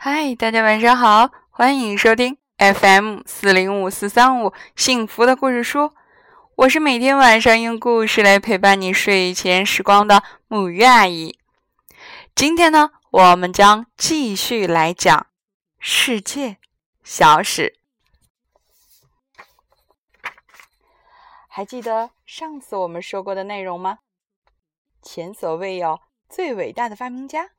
嗨，大家晚上好，欢迎收听 FM 四零五四三五幸福的故事书。我是每天晚上用故事来陪伴你睡前时光的母鱼阿姨。今天呢，我们将继续来讲世界小史。还记得上次我们说过的内容吗？前所未有最伟大的发明家。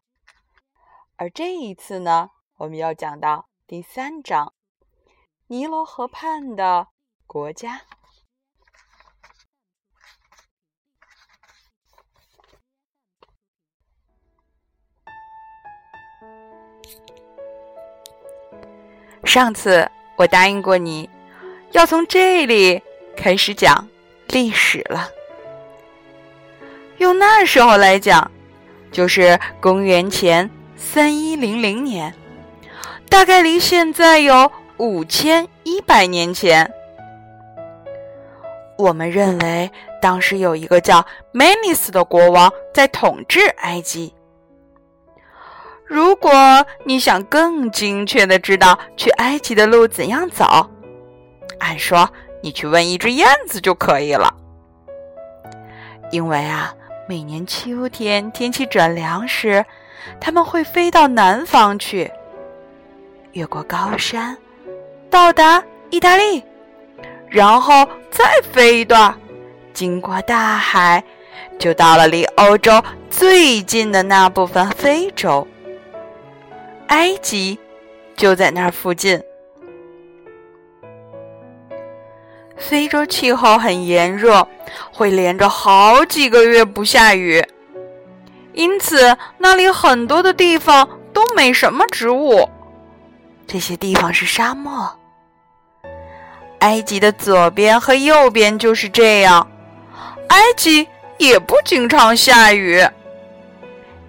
而这一次呢，我们要讲到第三章：尼罗河畔的国家。上次我答应过你，要从这里开始讲历史了。用那时候来讲，就是公元前三一零零年，大概离现在有五千一百年前。我们认为当时有一个叫 Menes 的国王在统治埃及。如果你想更精确的知道去埃及的路怎样走，按说你去问一只燕子就可以了。因为啊，每年秋天天气转凉时，它们会飞到南方去，越过高山，到达意大利，然后再飞一段，经过大海，就到了离欧洲最近的那部分非洲。埃及就在那儿附近。非洲气候很炎热，会连着好几个月不下雨，因此那里很多的地方都没什么植物。这些地方是沙漠。埃及的左边和右边就是这样。埃及也不经常下雨。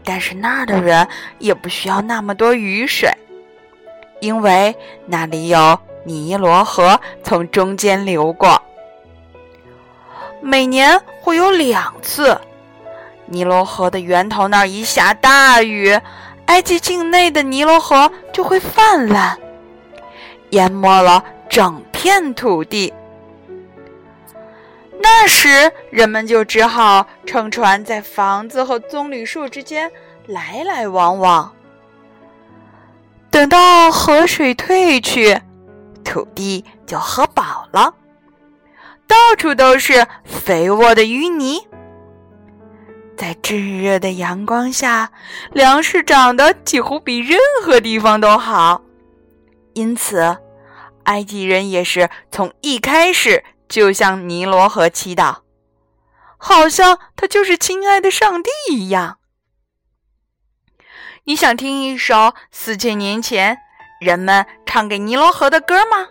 但是那儿的人也不需要那么多雨水，因为那里有尼罗河从中间流过。每年会有两次，尼罗河的源头那儿一下大雨，埃及境内的尼罗河就会泛滥，淹没了整片土地。那时，人们就只好乘船在房子和棕榈树之间来来往往。等到河水退去，土地就喝饱了，到处都是肥沃的淤泥。在炙热的阳光下，粮食长得几乎比任何地方都好。因此，埃及人也是从一开始。就像尼罗河祈祷，好像他就是亲爱的上帝一样。你想听一首四千年前人们唱给尼罗河的歌吗？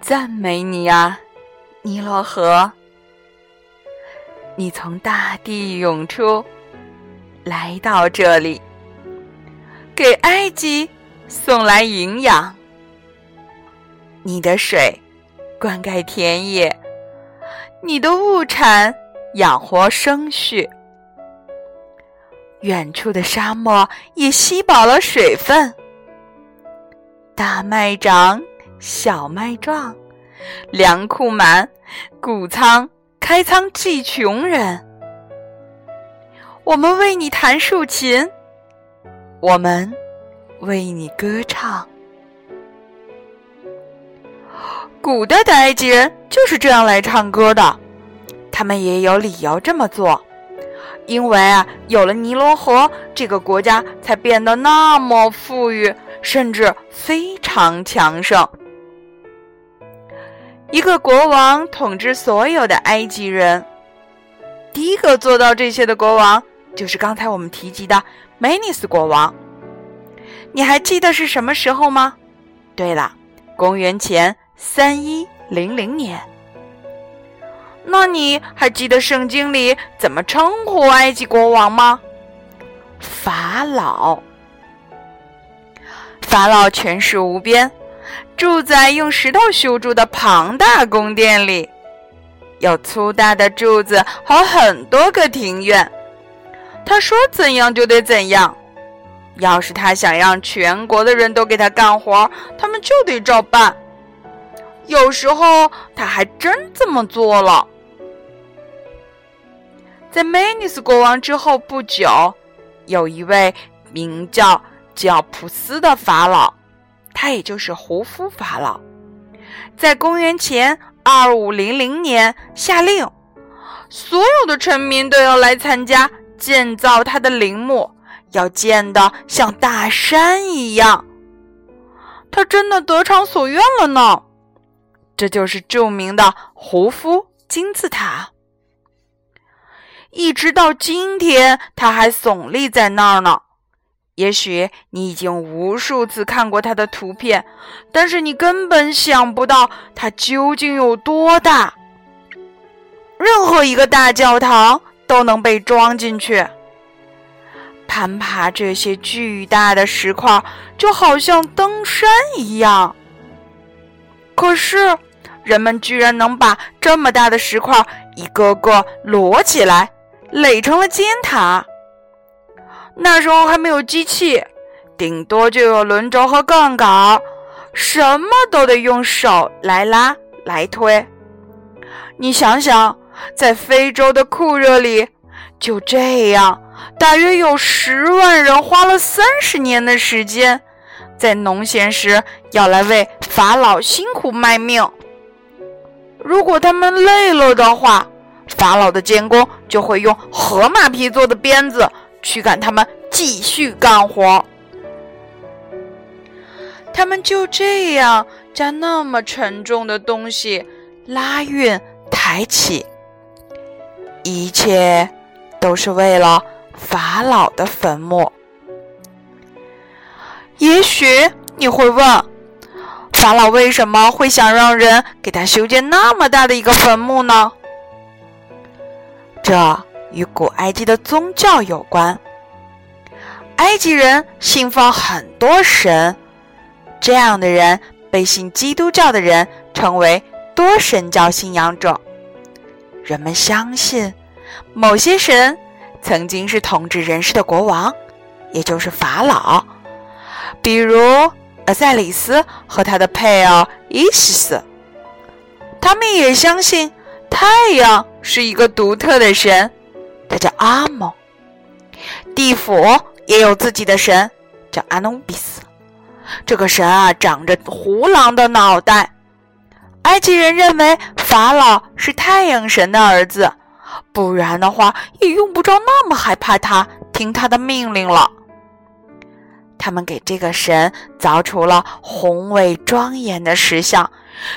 赞美你啊，尼罗河！你从大地涌出，来到这里，给埃及送来营养。你的水灌溉田野，你的物产养活生畜。远处的沙漠也吸饱了水分，大麦长，小麦壮，粮库满，谷仓开仓济穷人。我们为你弹竖琴，我们为你歌唱。古代的埃及人就是这样来唱歌的，他们也有理由这么做，因为啊，有了尼罗河，这个国家才变得那么富裕，甚至非常强盛。一个国王统治所有的埃及人，第一个做到这些的国王就是刚才我们提及的梅尼斯国王。你还记得是什么时候吗？对了，公元前。三一零零年，那你还记得圣经里怎么称呼埃及国王吗？法老。法老权势无边，住在用石头修筑的庞大宫殿里，有粗大的柱子和很多个庭院。他说怎样就得怎样。要是他想让全国的人都给他干活，他们就得照办。有时候他还真这么做了。在梅尼斯国王之后不久，有一位名叫叫普斯的法老，他也就是胡夫法老，在公元前二五零零年下令，所有的臣民都要来参加建造他的陵墓。要建的像大山一样，他真的得偿所愿了呢。这就是著名的胡夫金字塔，一直到今天，它还耸立在那儿呢。也许你已经无数次看过它的图片，但是你根本想不到它究竟有多大。任何一个大教堂都能被装进去。攀爬这些巨大的石块，就好像登山一样。可是，人们居然能把这么大的石块一个个摞起来，垒成了尖塔。那时候还没有机器，顶多就有轮轴和杠杆，什么都得用手来拉来推。你想想，在非洲的酷热里，就这样。大约有十万人花了三十年的时间，在农闲时要来为法老辛苦卖命。如果他们累了的话，法老的监工就会用河马皮做的鞭子驱赶他们继续干活。他们就这样将那么沉重的东西拉运抬起，一切都是为了。法老的坟墓，也许你会问，法老为什么会想让人给他修建那么大的一个坟墓呢？这与古埃及的宗教有关。埃及人信奉很多神，这样的人被信基督教的人称为多神教信仰者。人们相信某些神。曾经是统治人世的国王，也就是法老，比如阿塞里斯和他的配偶伊西斯。他们也相信太阳是一个独特的神，他叫阿蒙。地府也有自己的神，叫阿努比斯。这个神啊，长着胡狼的脑袋。埃及人认为法老是太阳神的儿子。不然的话，也用不着那么害怕他，听他的命令了。他们给这个神凿出了宏伟庄严的石像，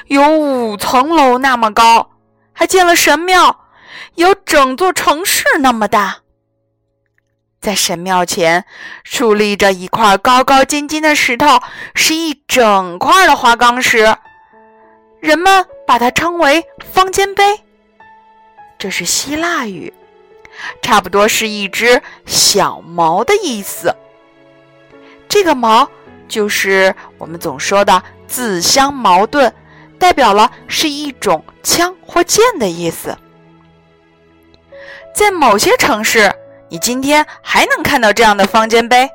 有五层楼那么高，还建了神庙，有整座城市那么大。在神庙前竖立着一块高高尖尖的石头，是一整块的花岗石，人们把它称为方尖碑。这是希腊语，差不多是一只小矛的意思。这个矛就是我们总说的自相矛盾，代表了是一种枪或剑的意思。在某些城市，你今天还能看到这样的方尖碑，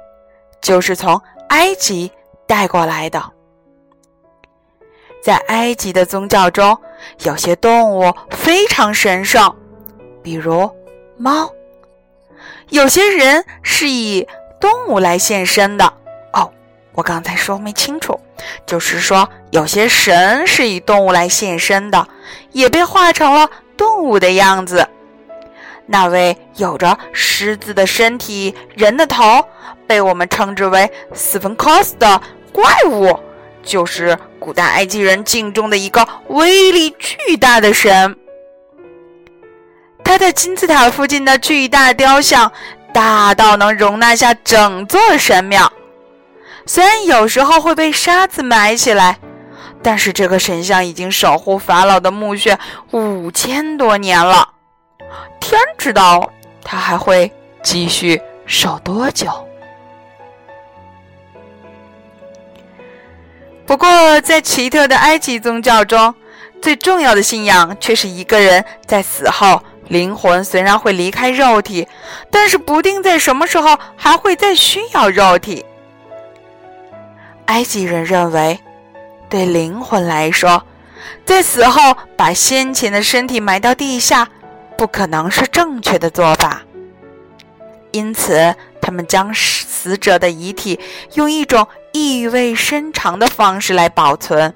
就是从埃及带过来的。在埃及的宗教中，有些动物非常神圣，比如猫。有些人是以动物来献身的。哦，我刚才说没清楚，就是说有些神是以动物来献身的，也被画成了动物的样子。那位有着狮子的身体、人的头，被我们称之为斯芬克斯的怪物。就是古代埃及人敬重的一个威力巨大的神。他在金字塔附近的巨大雕像，大到能容纳下整座神庙。虽然有时候会被沙子埋起来，但是这个神像已经守护法老的墓穴五千多年了。天知道，他还会继续守多久。不过，在奇特的埃及宗教中，最重要的信仰却是一个人在死后灵魂虽然会离开肉体，但是不定在什么时候还会再需要肉体。埃及人认为，对灵魂来说，在死后把先前的身体埋到地下，不可能是正确的做法。因此，他们将死者的遗体用一种意味深长的方式来保存。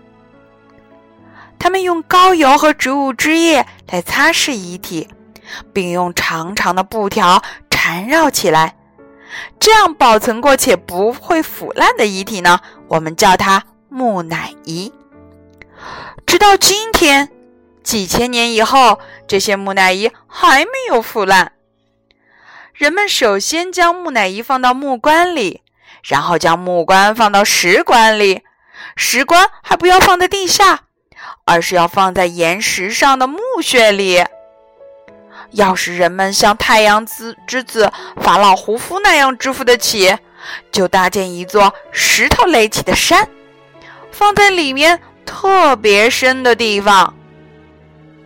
他们用膏油和植物汁液来擦拭遗体。并用长长的布条缠绕起来，这样保存过且不会腐烂的遗体呢？我们叫它木乃伊。直到今天，几千年以后，这些木乃伊还没有腐烂。人们首先将木乃伊放到木棺里，然后将木棺放到石棺里。石棺还不要放在地下，而是要放在岩石上的墓穴里。要是人们像太阳之之子法老胡夫那样支付得起，就搭建一座石头垒起的山，放在里面特别深的地方，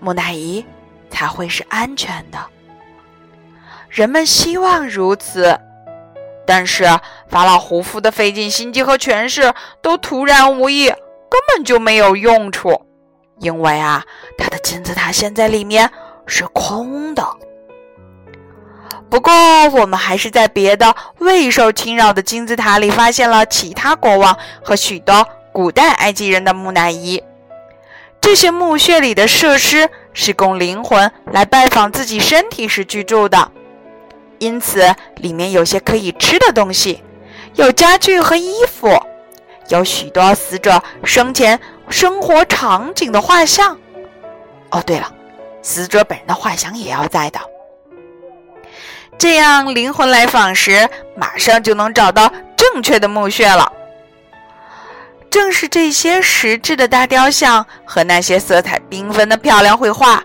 木乃伊才会是安全的。人们希望如此，但是法老胡夫的费尽心机和权势都徒然无益，根本就没有用处，因为啊，他的金字塔现在里面。是空的。不过，我们还是在别的未受侵扰的金字塔里发现了其他国王和许多古代埃及人的木乃伊。这些墓穴里的设施是供灵魂来拜访自己身体时居住的，因此里面有些可以吃的东西，有家具和衣服，有许多死者生前生活场景的画像。哦，对了。死者本人的画像也要在的，这样灵魂来访时，马上就能找到正确的墓穴了。正是这些实质的大雕像和那些色彩缤纷的漂亮绘画，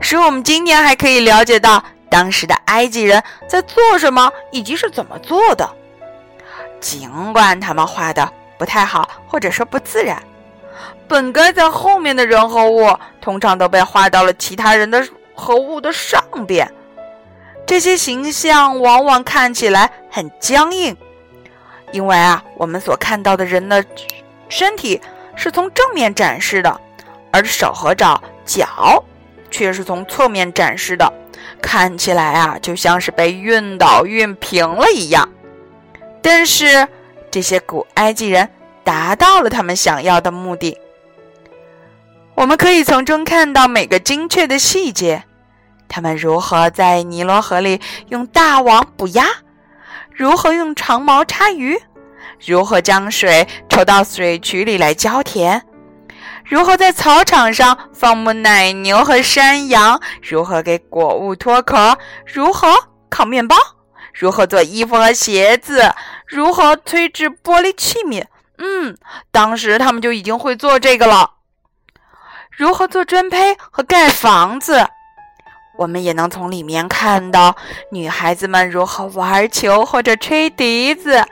使我们今天还可以了解到当时的埃及人在做什么以及是怎么做的，尽管他们画的不太好，或者说不自然。本该在后面的人和物，通常都被画到了其他人的和物的上边。这些形象往往看起来很僵硬，因为啊，我们所看到的人的身体是从正面展示的，而手和脚脚却是从侧面展示的，看起来啊，就像是被晕倒、晕平了一样。但是这些古埃及人达到了他们想要的目的。我们可以从中看到每个精确的细节，他们如何在尼罗河里用大网捕鸭，如何用长矛插鱼，如何将水抽到水渠里来浇田，如何在草场上放牧奶牛和山羊，如何给果物脱壳，如何烤面包，如何做衣服和鞋子，如何推制玻璃器皿。嗯，当时他们就已经会做这个了。如何做砖坯和盖房子，我们也能从里面看到女孩子们如何玩球或者吹笛子，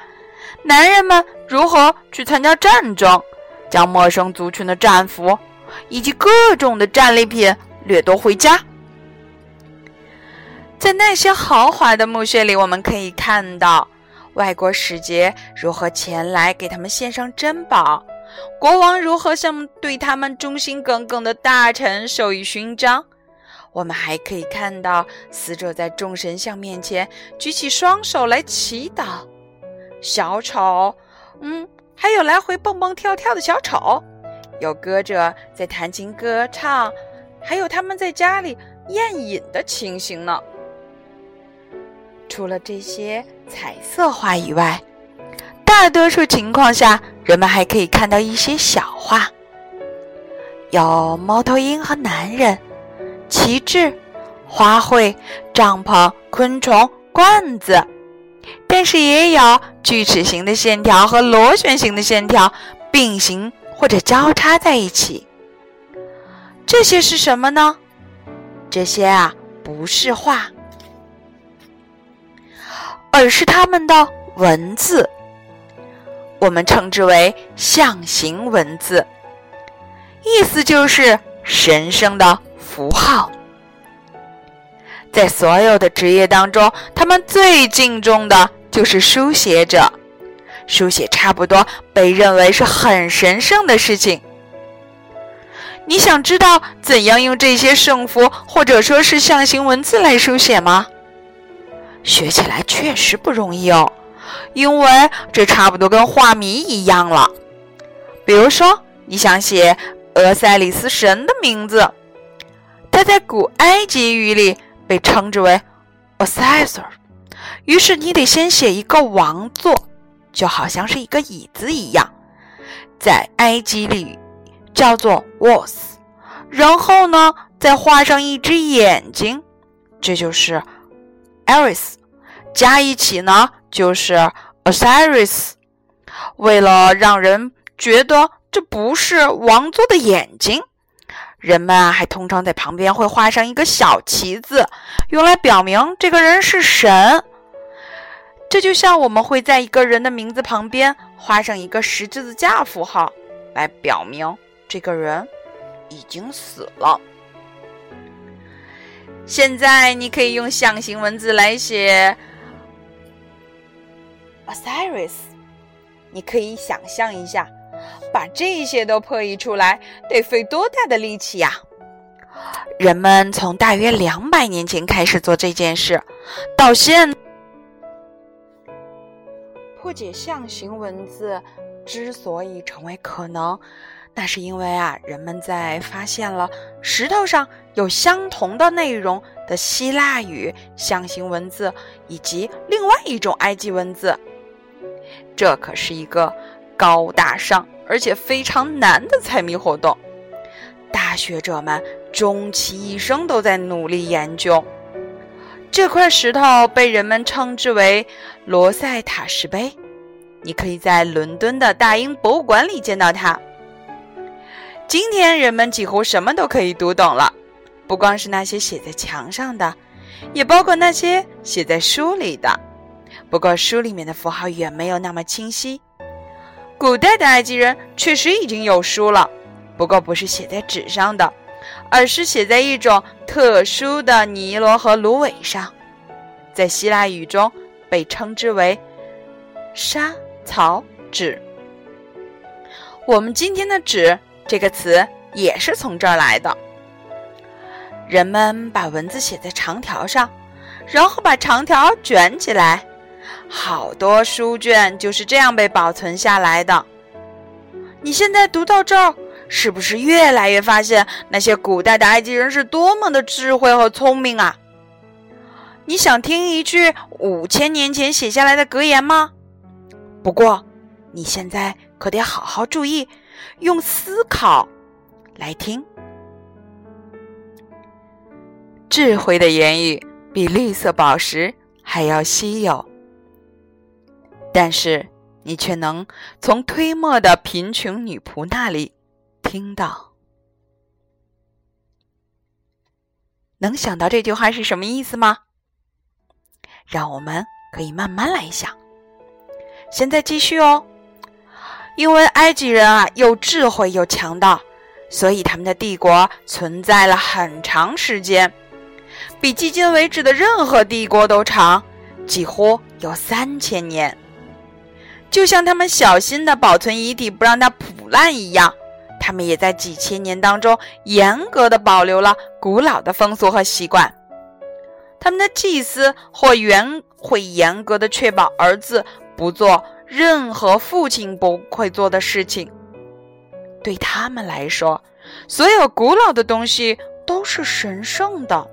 男人们如何去参加战争，将陌生族群的战俘以及各种的战利品掠夺回家。在那些豪华的墓穴里，我们可以看到外国使节如何前来给他们献上珍宝。国王如何向对他们忠心耿耿的大臣授予勋章？我们还可以看到死者在众神像面前举起双手来祈祷。小丑，嗯，还有来回蹦蹦跳跳的小丑，有歌者在弹琴歌唱，还有他们在家里宴饮的情形呢。除了这些彩色画以外，大多数情况下，人们还可以看到一些小画，有猫头鹰和男人、旗帜、花卉、帐篷、昆虫、罐子，但是也有锯齿形的线条和螺旋形的线条并行或者交叉在一起。这些是什么呢？这些啊，不是画，而是他们的文字。我们称之为象形文字，意思就是神圣的符号。在所有的职业当中，他们最敬重的就是书写者。书写差不多被认为是很神圣的事情。你想知道怎样用这些圣符或者说是象形文字来书写吗？学起来确实不容易哦，因为这差不多跟画谜一样了。比如说，你想写俄塞里斯神的名字，他在古埃及语里被称之为 Osiris，于是你得先写一个王座。就好像是一个椅子一样，在埃及里叫做 was，然后呢，再画上一只眼睛，这就是 Iris，加一起呢就是 Osiris。为了让人觉得这不是王座的眼睛，人们啊还通常在旁边会画上一个小旗子，用来表明这个人是神。这就像我们会在一个人的名字旁边画上一个十字架符号，来表明这个人已经死了。现在你可以用象形文字来写 Osiris，你可以想象一下，把这些都破译出来得费多大的力气呀？人们从大约两百年前开始做这件事，到现。破解象形文字之所以成为可能，那是因为啊，人们在发现了石头上有相同的内容的希腊语象形文字以及另外一种埃及文字。这可是一个高大上而且非常难的猜谜活动，大学者们终其一生都在努力研究。这块石头被人们称之为罗塞塔石碑，你可以在伦敦的大英博物馆里见到它。今天人们几乎什么都可以读懂了，不光是那些写在墙上的，也包括那些写在书里的。不过书里面的符号远没有那么清晰。古代的埃及人确实已经有书了，不过不是写在纸上的。而是写在一种特殊的尼罗河芦苇上，在希腊语中被称之为沙草纸。我们今天的“纸”这个词也是从这儿来的。人们把文字写在长条上，然后把长条卷起来，好多书卷就是这样被保存下来的。你现在读到这儿。是不是越来越发现那些古代的埃及人是多么的智慧和聪明啊？你想听一句五千年前写下来的格言吗？不过，你现在可得好好注意，用思考来听。智慧的言语比绿色宝石还要稀有，但是你却能从推磨的贫穷女仆那里。听到，能想到这句话是什么意思吗？让我们可以慢慢来想。现在继续哦。因为埃及人啊，又智慧又强大，所以他们的帝国存在了很长时间，比迄今为止的任何帝国都长，几乎有三千年。就像他们小心的保存遗体，不让它腐烂一样。他们也在几千年当中严格的保留了古老的风俗和习惯。他们的祭司或严会严格的确保儿子不做任何父亲不会做的事情。对他们来说，所有古老的东西都是神圣的。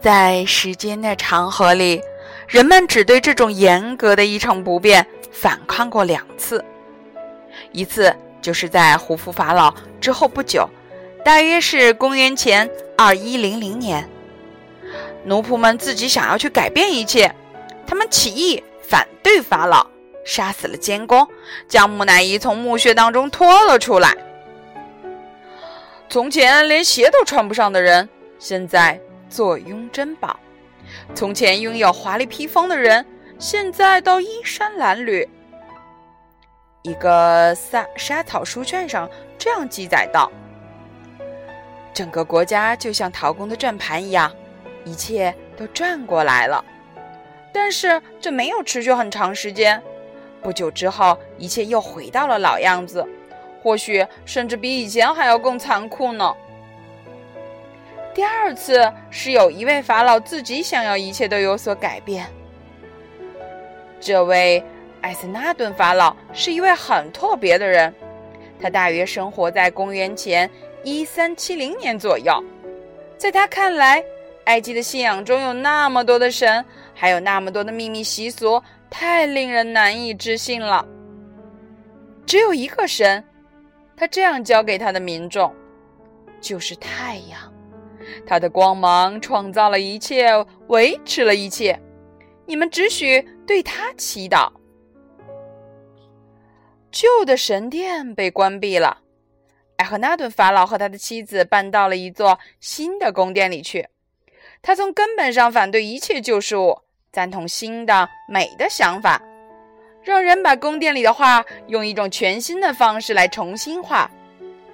在时间的长河里，人们只对这种严格的一成不变反抗过两次。一次就是在胡夫法老之后不久，大约是公元前二一零零年，奴仆们自己想要去改变一切，他们起义反对法老，杀死了监工，将木乃伊从墓穴当中拖了出来。从前连鞋都穿不上的人，现在坐拥珍宝；从前拥有华丽披风的人，现在都衣衫褴褛。一个沙沙草书卷上这样记载道：“整个国家就像陶工的转盘一样，一切都转过来了。但是这没有持续很长时间，不久之后，一切又回到了老样子，或许甚至比以前还要更残酷呢。第二次是有一位法老自己想要一切都有所改变。这位艾森纳顿法老是一位很特别的人，他大约生活在公元前一三七零年左右，在他看来。埃及的信仰中有那么多的神，还有那么多的秘密习俗，太令人难以置信了。只有一个神，他这样教给他的民众，就是太阳。他的光芒创造了一切，维持了一切。你们只许对他祈祷。旧的神殿被关闭了，艾赫纳顿法老和他的妻子搬到了一座新的宫殿里去。他从根本上反对一切旧事物，赞同新的美的想法，让人把宫殿里的画用一种全新的方式来重新画，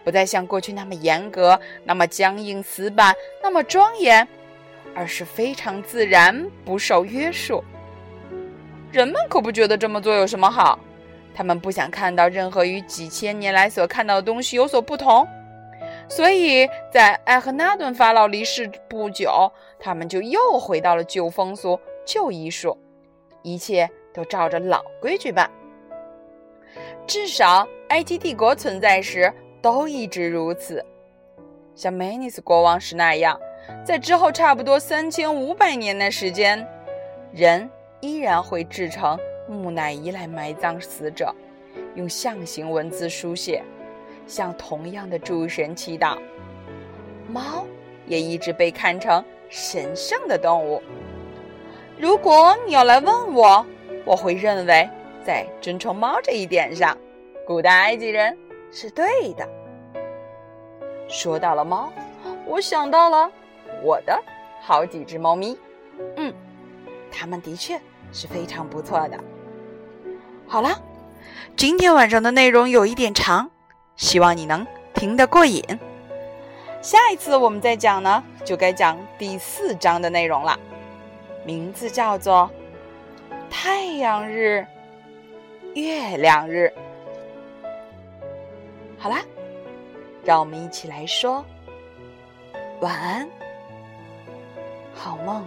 不再像过去那么严格、那么僵硬死板、那么庄严，而是非常自然、不受约束。人们可不觉得这么做有什么好，他们不想看到任何与几千年来所看到的东西有所不同。所以在艾赫纳顿法老离世不久，他们就又回到了旧风俗、旧医术，一切都照着老规矩办。至少埃及帝国存在时都一直如此。像梅尼斯国王时那样，在之后差不多三千五百年的时间，人依然会制成木乃伊来埋葬死者，用象形文字书写。向同样的诸神祈祷。猫也一直被看成神圣的动物。如果你要来问我，我会认为在尊崇猫这一点上，古代埃及人是对的。说到了猫，我想到了我的好几只猫咪。嗯，它们的确是非常不错的。好了，今天晚上的内容有一点长。希望你能听得过瘾。下一次我们再讲呢，就该讲第四章的内容了，名字叫做《太阳日、月亮日》。好啦，让我们一起来说晚安，好梦。